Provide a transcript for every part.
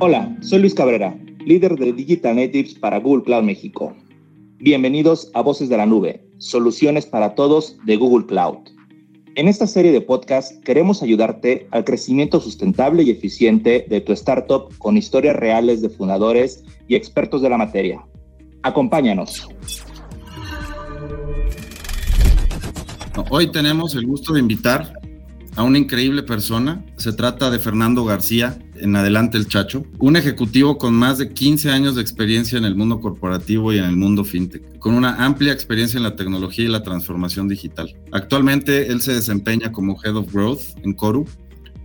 Hola, soy Luis Cabrera, líder de Digital Natives para Google Cloud México. Bienvenidos a Voces de la Nube, soluciones para todos de Google Cloud. En esta serie de podcasts queremos ayudarte al crecimiento sustentable y eficiente de tu startup con historias reales de fundadores y expertos de la materia. Acompáñanos. Hoy tenemos el gusto de invitar a una increíble persona. Se trata de Fernando García, en adelante el Chacho, un ejecutivo con más de 15 años de experiencia en el mundo corporativo y en el mundo fintech, con una amplia experiencia en la tecnología y la transformación digital. Actualmente él se desempeña como Head of Growth en Coru,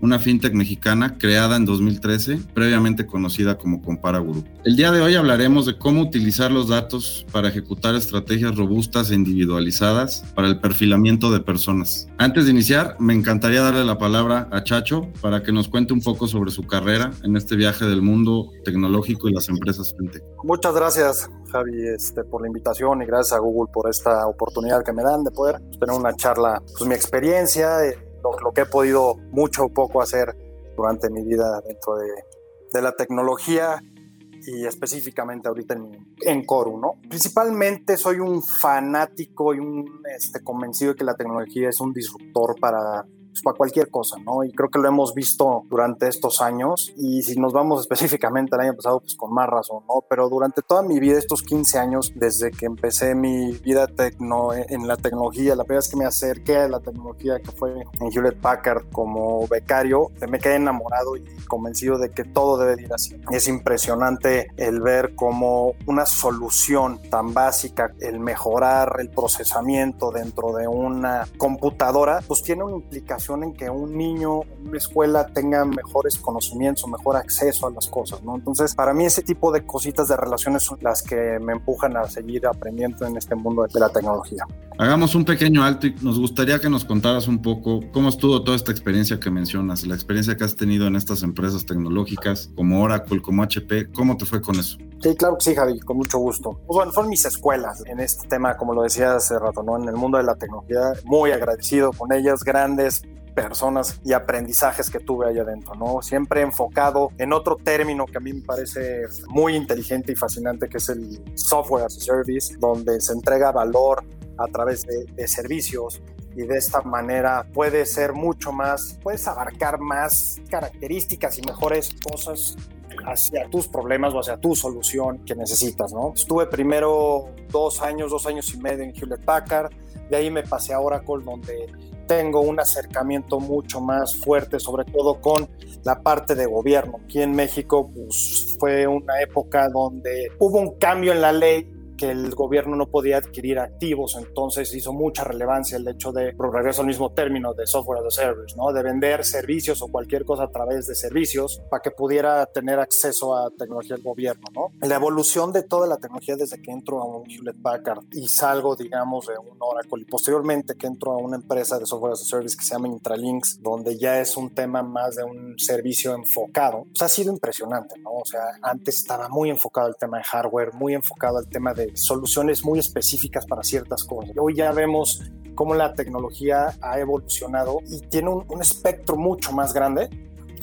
una fintech mexicana creada en 2013, previamente conocida como Compara Group. El día de hoy hablaremos de cómo utilizar los datos para ejecutar estrategias robustas e individualizadas para el perfilamiento de personas. Antes de iniciar, me encantaría darle la palabra a Chacho para que nos cuente un poco sobre su carrera en este viaje del mundo tecnológico y las empresas fintech. Muchas gracias, Javi, este, por la invitación y gracias a Google por esta oportunidad que me dan de poder tener una charla, pues mi experiencia, lo, que he podido mucho o poco hacer durante mi vida dentro de, de la tecnología y específicamente ahorita en, en Coru, ¿no? Principalmente soy un fanático y un este, convencido de que la tecnología es un disruptor para pues, para cualquier cosa, ¿no? Y creo que lo hemos visto durante estos años y si nos vamos específicamente al año pasado, pues con más razón, ¿no? Pero durante toda mi vida, estos 15 años, desde que empecé mi vida tecno, en la tecnología, la primera vez que me acerqué a la tecnología que fue en Hewlett Packard como becario, me quedé enamorado y convencido de que todo debe ir así. Es impresionante el ver cómo una solución tan básica, el mejorar el procesamiento dentro de una computadora, pues tiene una implicación en que un niño, una escuela tenga mejores conocimientos, mejor acceso a las cosas, ¿no? Entonces, para mí ese tipo de cositas de relaciones son las que me empujan a seguir aprendiendo en este mundo de la tecnología. Hagamos un pequeño alto y nos gustaría que nos contaras un poco cómo estuvo toda esta experiencia que mencionas, la experiencia que has tenido en estas empresas tecnológicas como Oracle, como HP, ¿cómo te fue con eso? Sí, claro que sí, Javi, con mucho gusto. Pues bueno, fueron mis escuelas en este tema, como lo decía hace rato, ¿no? En el mundo de la tecnología, muy agradecido con ellas, grandes personas y aprendizajes que tuve ahí adentro, ¿no? Siempre enfocado en otro término que a mí me parece muy inteligente y fascinante, que es el software as a service, donde se entrega valor a través de, de servicios y de esta manera puede ser mucho más, puedes abarcar más características y mejores cosas hacia tus problemas o hacia tu solución que necesitas, ¿no? Estuve primero dos años, dos años y medio en Hewlett Packard, de ahí me pasé a Oracle donde tengo un acercamiento mucho más fuerte, sobre todo con la parte de gobierno. Aquí en México pues, fue una época donde hubo un cambio en la ley que el gobierno no podía adquirir activos, entonces hizo mucha relevancia el hecho de, regreso al mismo término de software as a service, ¿no? de vender servicios o cualquier cosa a través de servicios para que pudiera tener acceso a tecnología del gobierno. ¿no? La evolución de toda la tecnología desde que entro a un Hewlett Packard y salgo, digamos, de un Oracle y posteriormente que entro a una empresa de software as a service que se llama Intralinks, donde ya es un tema más de un servicio enfocado, pues ha sido impresionante, ¿no? O sea, antes estaba muy enfocado al tema de hardware, muy enfocado al tema de soluciones muy específicas para ciertas cosas. Hoy ya vemos cómo la tecnología ha evolucionado y tiene un, espectro mucho más grande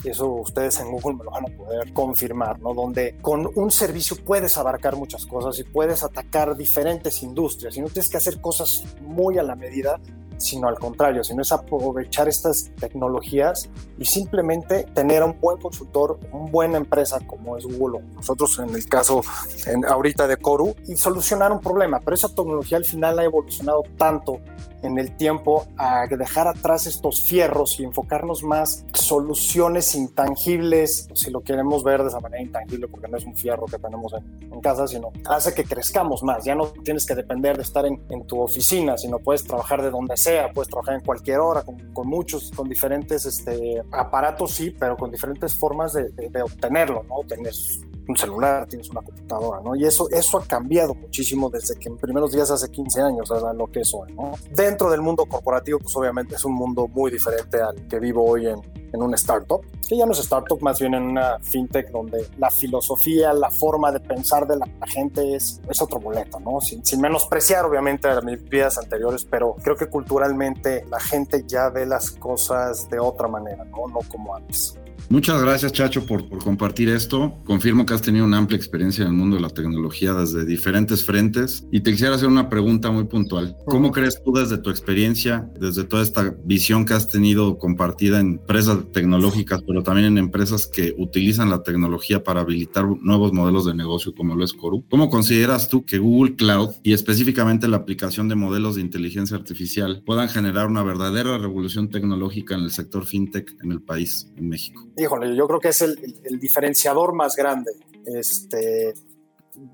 eso ustedes en Google me lo van a poder confirmar, ¿no? Donde con un servicio puedes abarcar muchas cosas y puedes atacar diferentes industrias y no tienes que hacer cosas muy a la medida, sino al contrario, sino es aprovechar estas tecnologías y simplemente tener un buen consultor, una buena empresa como es Google, nosotros en el caso en, ahorita de Coru, y solucionar un problema. Pero esa tecnología al final ha evolucionado tanto en el tiempo a dejar atrás estos fierros y enfocarnos más soluciones intangibles, si lo queremos ver de esa manera intangible, porque no es un fierro que tenemos en, casa, sino hace que crezcamos más. Ya no tienes que depender de estar en, en, tu oficina, sino puedes trabajar de donde sea, puedes trabajar en cualquier hora, con, con muchos, con diferentes este, aparatos, sí, pero con diferentes formas de, de, de obtenerlo, ¿no? Tienes un celular, tienes una computadora, ¿no? Y eso, eso ha cambiado muchísimo desde que en primeros días hace 15 años, a lo que es hoy, ¿no? Dentro del mundo corporativo, pues obviamente es un mundo muy diferente al que vivo hoy en, en una startup. Que ya no es startup, más bien en una fintech donde la filosofía, la forma de pensar de la, gente es, es otro boleto, ¿no? Sin, menospreciar obviamente a mis vidas anteriores, pero creo que culturalmente la gente ya ve las cosas de otra manera, ¿no? No como antes. Muchas gracias, Chacho, por, por, compartir esto. Confirmo que has tenido una amplia experiencia en el mundo de la tecnología desde diferentes frentes y te quisiera hacer una pregunta muy puntual. ¿Cómo crees tú desde tu experiencia, desde toda esta visión que has tenido compartida en empresas tecnológicas, pero también en empresas que utilizan la tecnología para habilitar nuevos modelos de negocio como lo es Coru? ¿Cómo consideras tú que Google Cloud y específicamente la aplicación de modelos de inteligencia artificial puedan generar una verdadera revolución tecnológica en el sector fintech en el país, en México? Híjole, yo creo que es el, el, diferenciador más grande. Este,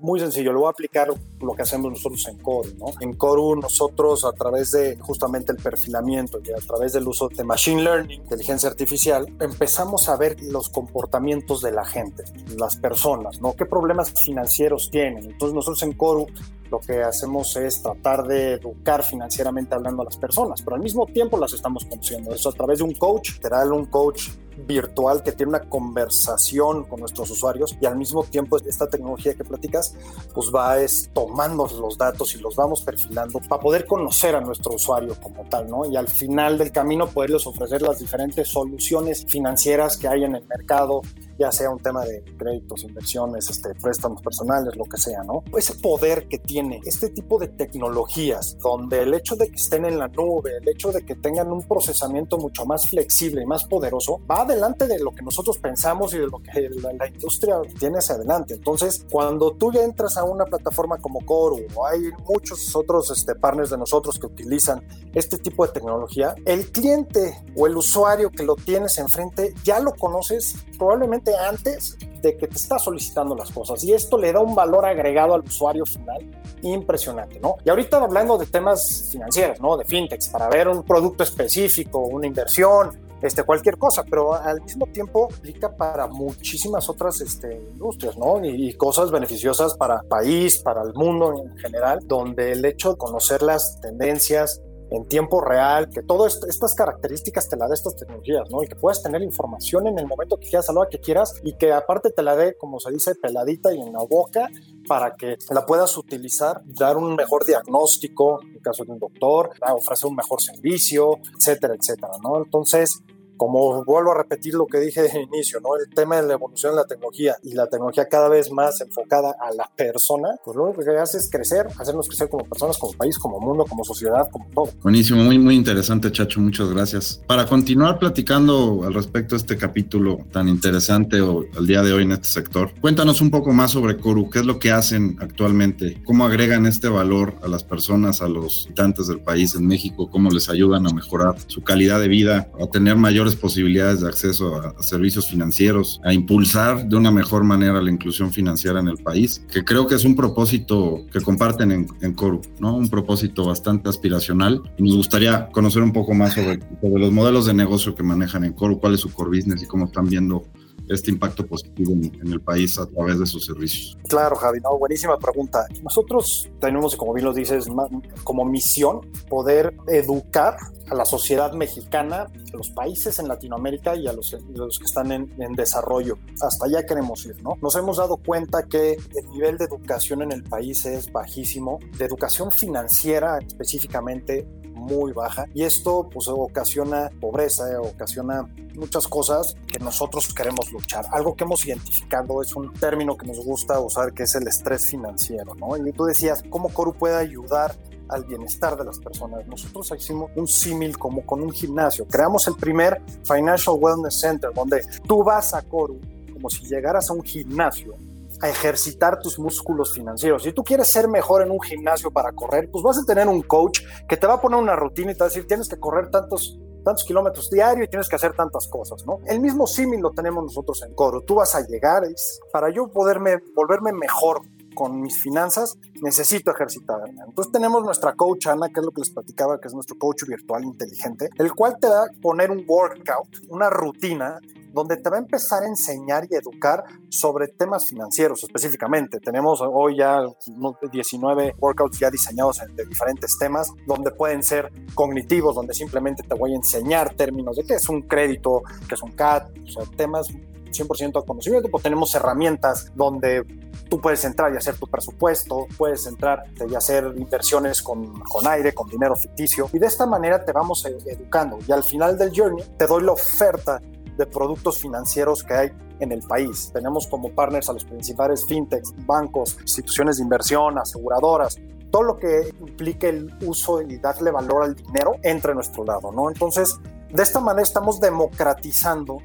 muy sencillo, lo voy a aplicar lo que hacemos nosotros en Coru, ¿no? En Coru nosotros a través de justamente el perfilamiento y a través del uso de machine learning, inteligencia artificial, empezamos a ver los comportamientos de la gente, las personas, ¿no? ¿Qué problemas financieros tienen? Entonces nosotros en Coru lo que hacemos es tratar de educar financieramente hablando a las personas, pero al mismo tiempo las estamos conociendo. Eso a través de un coach, literal un coach virtual que tiene una conversación con nuestros usuarios y al mismo tiempo esta tecnología que platicas pues va es, tomando los datos y los vamos perfilando para poder conocer a nuestro usuario como tal, ¿no? Y al final del camino poderles ofrecer las diferentes soluciones financieras que hay en el mercado ya sea un tema de créditos, inversiones, este, préstamos personales, lo que sea, ¿no? Ese poder que tiene este tipo de tecnologías, donde el hecho de que estén en la nube, el hecho de que tengan un procesamiento mucho más flexible y más poderoso, va adelante de lo que nosotros pensamos y de lo que la, la industria tiene hacia adelante. Entonces, cuando tú ya entras a una plataforma como Coru o hay muchos otros este, partners de nosotros que utilizan este tipo de tecnología, el cliente o el usuario que lo tienes enfrente ya lo conoces probablemente antes de que te está solicitando las cosas y esto le da un valor agregado al usuario final impresionante, ¿no? Y ahorita hablando de temas financieros, ¿no? De fintechs, para ver un producto específico, una inversión, este, cualquier cosa, pero al mismo tiempo aplica para muchísimas otras este, industrias, ¿no? Y, y, cosas beneficiosas para país, para el mundo en general, donde el hecho de conocer las tendencias, en tiempo real, que todas estas características te la dé estas tecnologías, ¿no? Y que puedas tener información en el momento que quieras, a la que quieras, y que aparte te la dé, como se dice, peladita y en la boca, para que la puedas utilizar, dar un mejor diagnóstico, en caso de un doctor, ofrecer un mejor servicio, etcétera, etcétera, ¿no? Entonces, como vuelvo a repetir lo que dije de inicio, ¿no? El tema de la evolución de la tecnología y la tecnología cada vez más enfocada a la persona, pues lo que hace es crecer, hacernos crecer como personas, como país, como mundo, como sociedad, como todo. Buenísimo, muy, muy interesante, Chacho, muchas gracias. Para continuar platicando al respecto de este capítulo tan interesante o al día de hoy en este sector, cuéntanos un poco más sobre Coru, qué es lo que hacen actualmente, cómo agregan este valor a las personas, a los habitantes del país en México, cómo les ayudan a mejorar su calidad de vida, a tener mayor posibilidades de acceso a, servicios financieros, a impulsar de una mejor manera la inclusión financiera en el país, que creo que es un propósito que comparten en, en Coru, ¿no? Un propósito bastante aspiracional. Y nos gustaría conocer un poco más sobre, sobre los modelos de negocio que manejan en Coru, cuál es su core business y cómo están viendo este impacto positivo en, el país a través de sus servicios? Claro, Javi, no, buenísima pregunta. Nosotros tenemos, como bien lo dices, como misión poder educar a la sociedad mexicana, a los países en Latinoamérica y a los, que están en, desarrollo. Hasta allá queremos ir, ¿no? Nos hemos dado cuenta que el nivel de educación en el país es bajísimo, de educación financiera específicamente muy baja y esto pues ocasiona pobreza, eh, ocasiona muchas cosas que nosotros queremos luchar. Algo que hemos identificado es un término que nos gusta usar que es el estrés financiero, ¿no? Y tú decías, ¿cómo Coru puede ayudar al bienestar de las personas. Nosotros hicimos un símil como con un gimnasio. Creamos el primer Financial Wellness Center, donde tú vas a Coru como si llegaras a un gimnasio a ejercitar tus músculos financieros. Si tú quieres ser mejor en un gimnasio para correr, pues vas a tener un coach que te va a poner una rutina y te va a decir, tienes que correr tantos tantos kilómetros diarios y tienes que hacer tantas cosas, ¿no? El mismo símil lo tenemos nosotros en Coro. Tú vas a llegar, es, para yo poderme volverme mejor con mis finanzas, necesito ejercitarme. Entonces tenemos nuestra coach Ana, que es lo que les platicaba, que es nuestro coach virtual inteligente, el cual te da poner un workout, una rutina donde te va a empezar a enseñar y educar sobre temas financieros específicamente. Tenemos hoy ya 19 workouts ya diseñados de diferentes temas, donde pueden ser cognitivos, donde simplemente te voy a enseñar términos de qué es un crédito, qué es un CAT, o sea, temas 100% conocimiento, pues tenemos herramientas donde tú puedes entrar y hacer tu presupuesto, puedes entrar y hacer inversiones con, con aire, con dinero ficticio, y de esta manera te vamos e-, educando. Y al final del journey te doy la oferta de productos financieros que hay en el país. Tenemos como partners a los principales fintechs, bancos, instituciones de inversión, aseguradoras, todo lo que implique el uso y darle valor al dinero entre nuestro lado, ¿no? Entonces, de esta manera estamos democratizando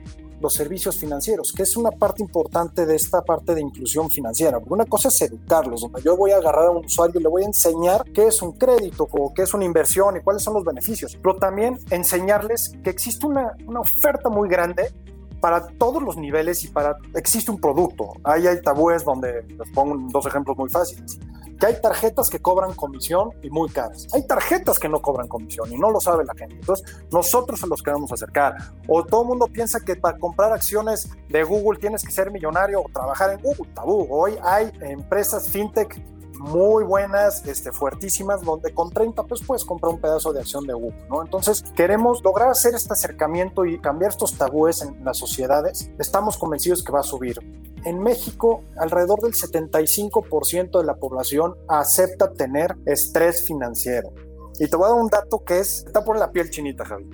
los servicios financieros, que es una parte importante de esta parte de inclusión financiera. Una cosa es educarlos, donde yo voy a agarrar a un usuario y le voy a enseñar qué es un crédito o qué es una inversión y cuáles son los beneficios, pero también enseñarles que existe una, una oferta muy grande para todos los niveles y para existe un producto. Ahí hay tabúes donde les pongo dos ejemplos muy fáciles que hay tarjetas que cobran comisión y muy caras. Hay tarjetas que no cobran comisión y no lo sabe la gente. Entonces, nosotros se los queremos acercar. O todo el mundo piensa que para comprar acciones de Google tienes que ser millonario o trabajar en Google. Tabú. Hoy hay empresas fintech muy buenas, este, fuertísimas, donde con 30 pesos puedes comprar un pedazo de acción de Google, ¿no? Entonces, queremos lograr hacer este acercamiento y cambiar estos tabúes en las sociedades. Estamos convencidos que va a subir. En México, alrededor del 75% de la población acepta tener estrés financiero. Y te voy a dar un dato que es, está por la piel chinita, Javi.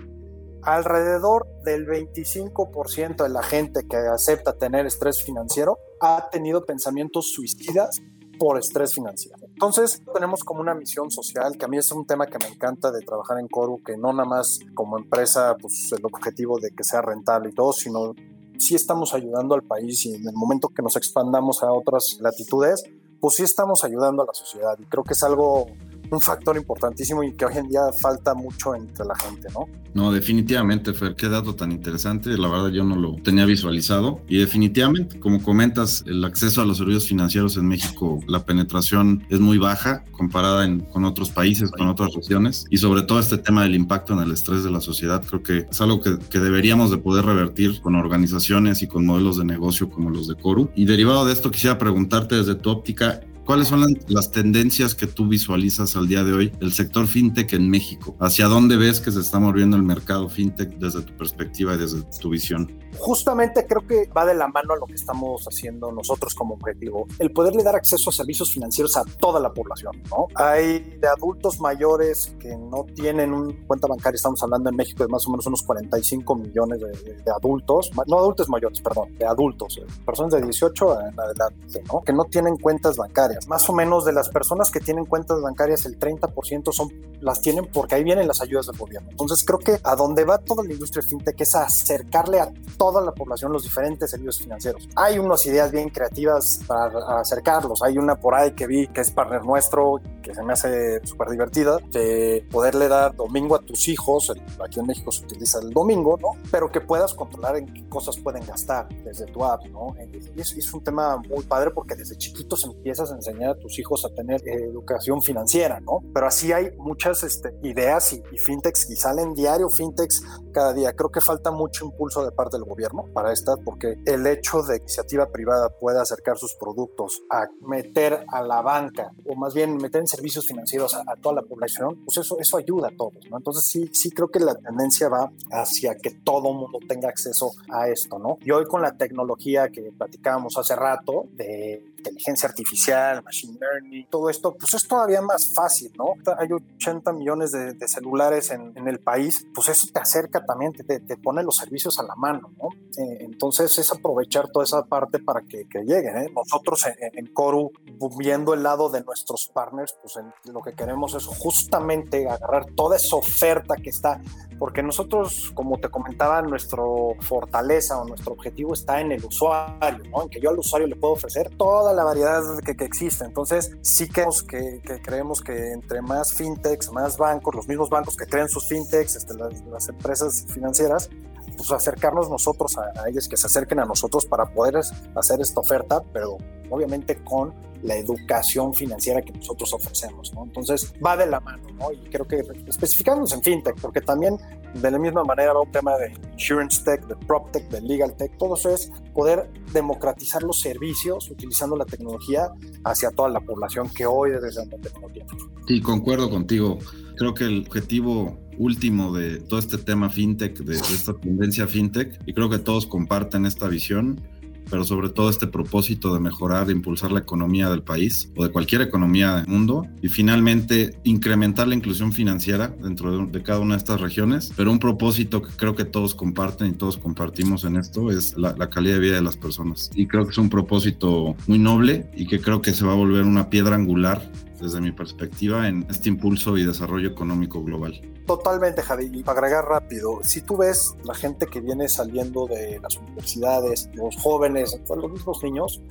Alrededor del 25% de la gente que acepta tener estrés financiero ha tenido pensamientos suicidas por estrés financiero. Entonces, tenemos como una misión social, que a mí es un tema que me encanta de trabajar en Coru, que no nada más como empresa, pues el objetivo de que sea rentable y todo, sino sí estamos ayudando al país y en el momento que nos expandamos a otras latitudes, pues sí estamos ayudando a la sociedad y creo que es algo un factor importantísimo y que hoy en día falta mucho entre la gente, ¿no? No, definitivamente, Fer, qué dato tan interesante. La verdad yo no lo tenía visualizado. Y definitivamente, como comentas, el acceso a los servicios financieros en México, la penetración es muy baja comparada con otros países, con otras regiones. Y sobre todo este tema del impacto en el estrés de la sociedad, creo que es algo que, que deberíamos de poder revertir con organizaciones y con modelos de negocio como los de Coru. Y derivado de esto, quisiera preguntarte desde tu óptica, ¿Cuáles son las tendencias que tú visualizas al día de hoy del sector fintech en México? ¿Hacia dónde ves que se está moviendo el mercado fintech desde tu perspectiva y desde tu visión? Justamente creo que va de la mano a lo que estamos haciendo nosotros como objetivo, el poderle dar acceso a servicios financieros a toda la población, ¿no? Hay de adultos mayores que no tienen una cuenta bancaria, estamos hablando en México de más o menos unos 45 millones de, adultos, no adultos mayores, perdón, de adultos, eh, personas de 18 en adelante, ¿no? Que no tienen cuentas bancarias más o menos de las personas que tienen cuentas bancarias, el 30% son, las tienen porque ahí vienen las ayudas del gobierno. Entonces creo que a donde va toda la industria fintech es acercarle a toda la población los diferentes servicios financieros. Hay unas ideas bien creativas para acercarlos. Hay una por ahí que vi que es partner nuestro, que se me hace súper divertida, de poderle dar domingo a tus hijos, aquí en México se utiliza el domingo, ¿no? Pero que puedas controlar en qué cosas pueden gastar desde tu app, ¿no? Y es, es un tema muy padre porque desde chiquitos empiezas a enseñar enseñar a tus hijos a tener eh, educación financiera, ¿no? Pero así hay muchas este, ideas y, y, fintechs y salen diario fintechs cada día. Creo que falta mucho impulso de parte del gobierno para estas porque el hecho de iniciativa privada pueda acercar sus productos a meter a la banca o más bien meter en servicios financieros a, a toda la población, pues eso, eso ayuda a todos, ¿no? Entonces sí, sí creo que la tendencia va hacia que todo mundo tenga acceso a esto, ¿no? Y hoy con la tecnología que platicábamos hace rato de inteligencia artificial, machine learning, todo esto, pues es todavía más fácil, ¿no? Hay 80 millones de, de celulares en, en, el país, pues eso te acerca también, te, te pone los servicios a la mano, ¿no? Eh, entonces es aprovechar toda esa parte para que, que lleguen, ¿eh? Nosotros en, en, Coru, viendo el lado de nuestros partners, pues lo que queremos es justamente agarrar toda esa oferta que está porque nosotros, como te comentaba, nuestro fortaleza o nuestro objetivo está en el usuario, ¿no? En que yo al usuario le puedo ofrecer toda la variedad que, que existe. Entonces, sí queremos que, que, creemos que entre más fintechs, más bancos, los mismos bancos que creen sus fintechs, este, las, las, empresas financieras, pues acercarnos nosotros a, a ellos, que se acerquen a nosotros para poder hacer esta oferta, pero obviamente con la educación financiera que nosotros ofrecemos, ¿no? Entonces va de la mano, ¿no? Y creo que especificamos en fintech, porque también de la misma manera va un tema de insurance tech, de prop tech, de legal tech, todo eso es poder democratizar los servicios utilizando la tecnología hacia toda la población que hoy desgraciadamente no tiene. Sí, concuerdo contigo. Creo que el objetivo último de todo este tema fintech, de, de esta tendencia fintech, y creo que todos comparten esta visión, pero sobre todo este propósito de mejorar e impulsar la economía del país o de cualquier economía del mundo y finalmente incrementar la inclusión financiera dentro de, cada una de estas regiones. Pero un propósito que creo que todos comparten y todos compartimos en esto es la calidad de vida de las personas. Y creo que es un propósito muy noble y que creo que se va a volver una piedra angular desde mi perspectiva en este impulso y desarrollo económico global. Totalmente, Javi. Y para agregar rápido, si tú ves la gente que viene saliendo de las universidades, los jóvenes, los mismos niños,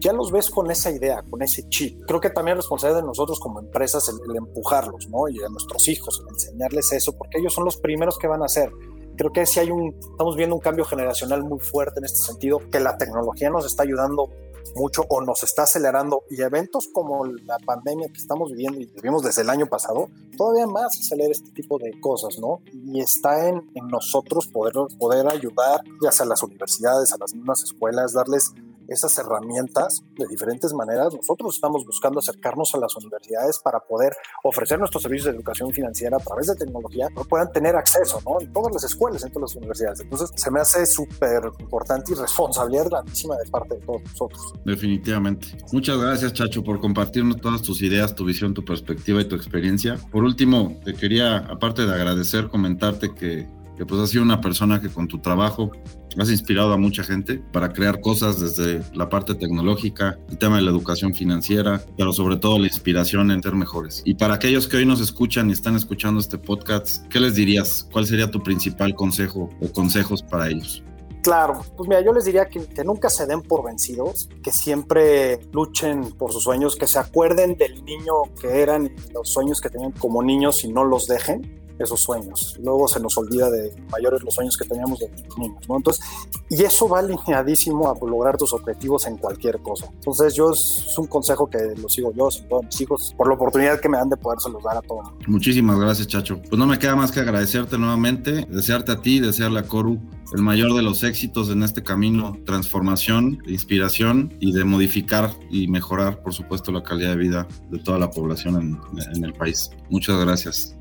ya los ves con esa idea, con ese chip. Creo que también es responsabilidad de nosotros como empresas el, el empujarlos, ¿no? Y a nuestros hijos, el enseñarles eso, porque ellos son los primeros que van a hacer creo que sí hay un, estamos viendo un cambio generacional muy fuerte en este sentido, que la tecnología nos está ayudando mucho o nos está acelerando y eventos como la pandemia que estamos viviendo y vivimos desde el año pasado, todavía más acelera este tipo de cosas, ¿no? Y está en, en nosotros poder, poder ayudar, ya sea a las universidades, a las mismas escuelas, darles esas herramientas de diferentes maneras. Nosotros estamos buscando acercarnos a las universidades para poder ofrecer nuestros servicios de educación financiera a través de tecnología, que puedan tener acceso, ¿no? En todas las escuelas, en todas las universidades. Entonces, se me hace súper importante y responsabilidad grandísima de parte de todos nosotros. Definitivamente. Muchas gracias, Chacho, por compartirnos todas tus ideas, tu visión, tu perspectiva y tu experiencia. Por último, te quería, aparte de agradecer, comentarte que que pues has sido una persona que con tu trabajo has inspirado a mucha gente para crear cosas desde la parte tecnológica, el tema de la educación financiera, pero sobre todo la inspiración en ser mejores. Y para aquellos que hoy nos escuchan y están escuchando este podcast, ¿qué les dirías? ¿Cuál sería tu principal consejo o consejos para ellos? Claro, pues mira, yo les diría que, que, nunca se den por vencidos, que siempre luchen por sus sueños, que se acuerden del niño que eran y los sueños que tenían como niños y no los dejen esos sueños. Luego se nos olvida de mayores los sueños que teníamos de niños, ¿no? Entonces, y eso va alineadísimo a lograr tus objetivos en cualquier cosa. Entonces, yo es un consejo que lo sigo yo, todos mis hijos, por la oportunidad que me dan de podérselos dar a todos. Muchísimas gracias, Chacho. Pues no me queda más que agradecerte nuevamente, desearte a ti, desearle a Coru el mayor de los éxitos en este camino, transformación, inspiración y de modificar y mejorar, por supuesto, la calidad de vida de toda la población en, en el país. Muchas gracias.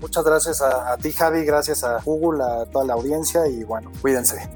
Muchas gracias a, a, ti, Javi, gracias a Google, a toda la audiencia y bueno, cuídense.